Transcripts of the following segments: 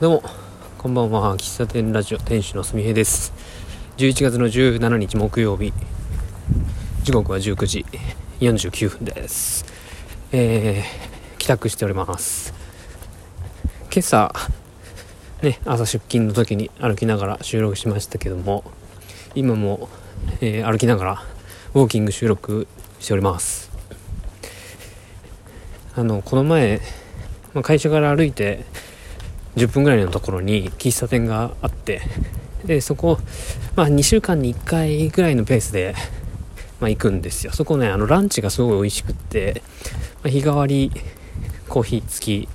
どうも、こんばんは。喫茶店ラジオ店主のすみへです。11月の17日木曜日、時刻は19時49分です。えー、帰宅しております。今朝、ね、朝出勤の時に歩きながら収録しましたけども、今も、えー、歩きながらウォーキング収録しております。あの、この前、まあ、会社から歩いて、10分ぐらいのところに喫茶店があってでそこ、まあ、2週間に1回ぐらいのペースで、まあ、行くんですよ。そこねあのランチがすごい美味しくって、まあ、日替わりコーヒー付き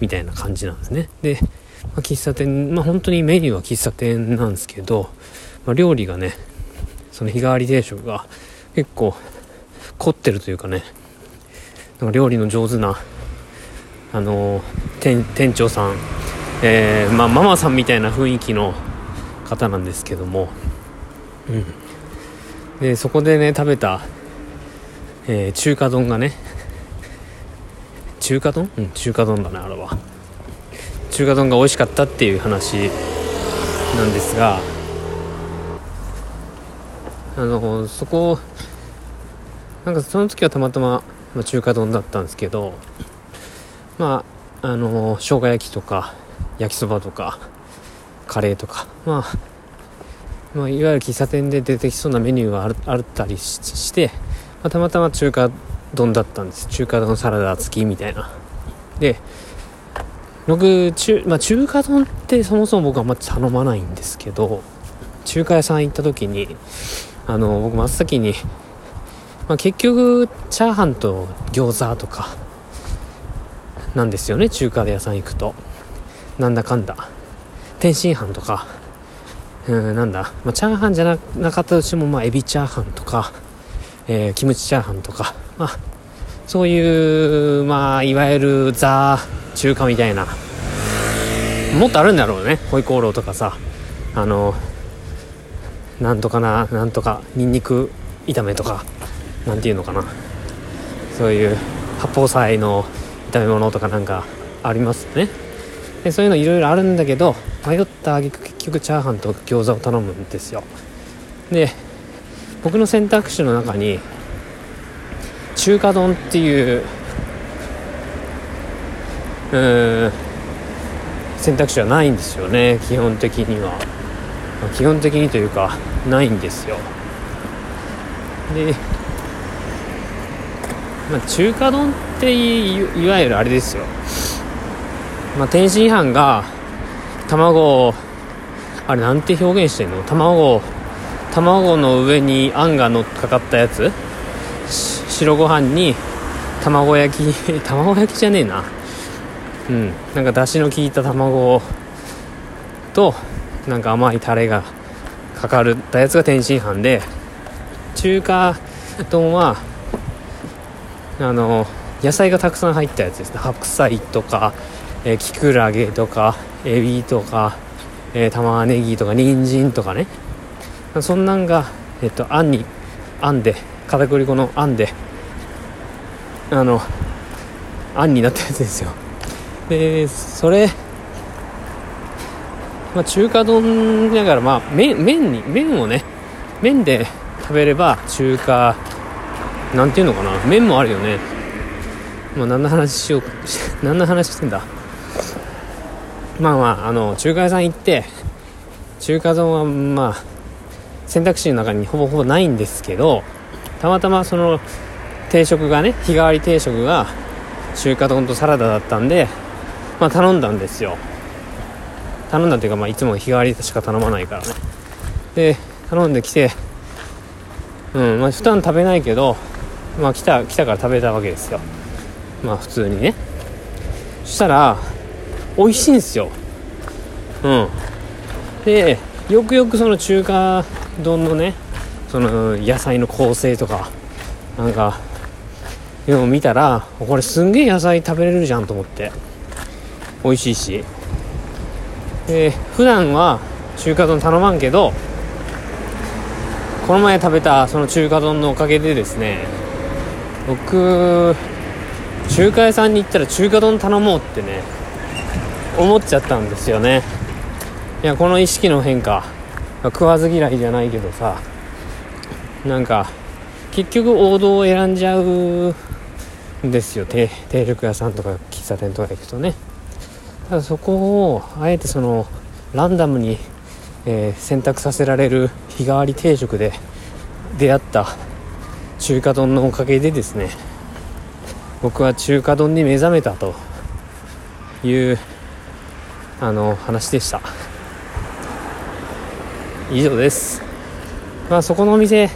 みたいな感じなんですね。で、まあ、喫茶店まあ本当にメニューは喫茶店なんですけど、まあ、料理がねその日替わり定食が結構凝ってるというかねなんか料理の上手なあのー、店長さんえー、まあ、ママさんみたいな雰囲気の方なんですけども、うん、でそこでね食べた、えー、中華丼がね中華丼？うん中華丼だねあれは。中華丼が美味しかったっていう話なんですがあのそこなんかその時はたまたま、まあ、中華丼だったんですけどまああの生姜焼きとか焼きそばとかカレーとか、まあ、まあ、いわゆる喫茶店で出てきそうなメニューがあるあったりして、まあ、たまたま中華丼だったんです。中華丼サラダ付きみたいな。で僕中,、まあ、中華丼ってそもそも僕はあんま頼まないんですけど中華屋さん行った時にあの僕真っ先に、まあ、結局チャーハンと餃子とかなんですよね中華屋さん行くと。なんだかんだ。天津飯とか。うんなんだ、まあ、チャーハンじゃなかったとしても、まあ、エビチャーハンとか、えー、キムチチャーハンとか、まあ、そういう、まあ、いわゆるザ中華みたいな。もっとあるんだろうね。ホイコーローとかさ。あのなんとかななんとかニンニク炒めとか。なんていうのかな。そういう八宝菜の炒め物とかなんかありますね。でそういうのいろいろあるんだけど迷った挙句結局チャーハンと餃子を頼むんですよ。で僕の選択肢の中に中華丼っていううん選択肢はないんですよね基本的には、基本的にというかないんですよ。で、まあ、中華丼っていわゆるあれですよ。まあ、天津飯が卵をあれなんて表現してんの？卵卵の上にあんが乗っかかったやつ？白ご飯に卵焼き 卵焼きじゃねえな。うん。なんか出汁の効いた卵となんか甘いタレがかかったやつが天津飯で。中華丼はあの野菜がたくさん入ったやつですね。白菜とかえー、キクラゲとかエビとか、えー、玉ねぎとか人参とかね。そんなんが、えっと、あんにあんで片栗粉のあんであのあんになったやつですよ。でそれまあ、中華丼だからまあ麺麺に麺をね麺で食べれば中華なんていうのかな。麺もあるよね。まあ何の話しよう 何の話してんだ。まあまああの中華屋さん行って中華丼はまあ選択肢の中にほぼほぼないんですけどたまたまその定食がね日替わり定食が中華丼とサラダだったんでまあ頼んだんですよ。頼んだっていうかまあいつも日替わりしか頼まないからね。で頼んできてうんまあ普段食べないけどまあ来た来たから食べたわけですよ。まあ普通にね。そしたら美味しいんですよ。うん。でよくよくその中華丼のねその野菜の構成とかなんかいうのを見たらこれすんげえ野菜食べれるじゃんと思って。美味しいし。で普段は中華丼頼まんけどこの前食べたその中華丼のおかげでですね僕中華屋さんに行ったら中華丼頼もうってね思っちゃったんですよね。いやこの意識の変化食わず嫌いじゃないけどさなんか結局王道を選んじゃうんですよ。定食屋さんとか喫茶店とか行くとね。ただそこをあえてそのランダムに、えー、選択させられる日替わり定食で出会った中華丼のおかげでですね僕は中華丼に目覚めたというあの話でした。以上です。まあそこのお店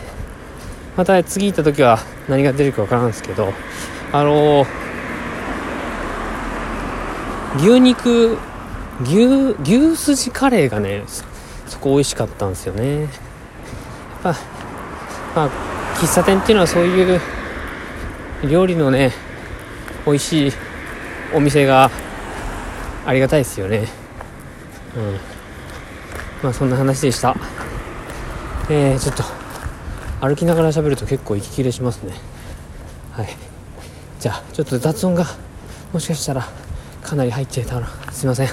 また次行った時は何が出るか分からんですけどあの牛肉牛牛すじカレーがねそこ美味しかったんですよね。やっぱまあ喫茶店っていうのはそういう料理のね美味しいお店がありがたいですよね。うん。まあそんな話でした。えー、ちょっと歩きながら喋ると結構息切れしますね。はい。じゃあちょっと雑音がもしかしたらかなり入っちゃいたらすいません。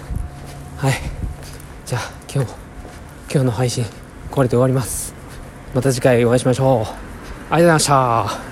はい。じゃあ今日も今日の配信これで終わります。また次回お会いしましょう。ありがとうございました。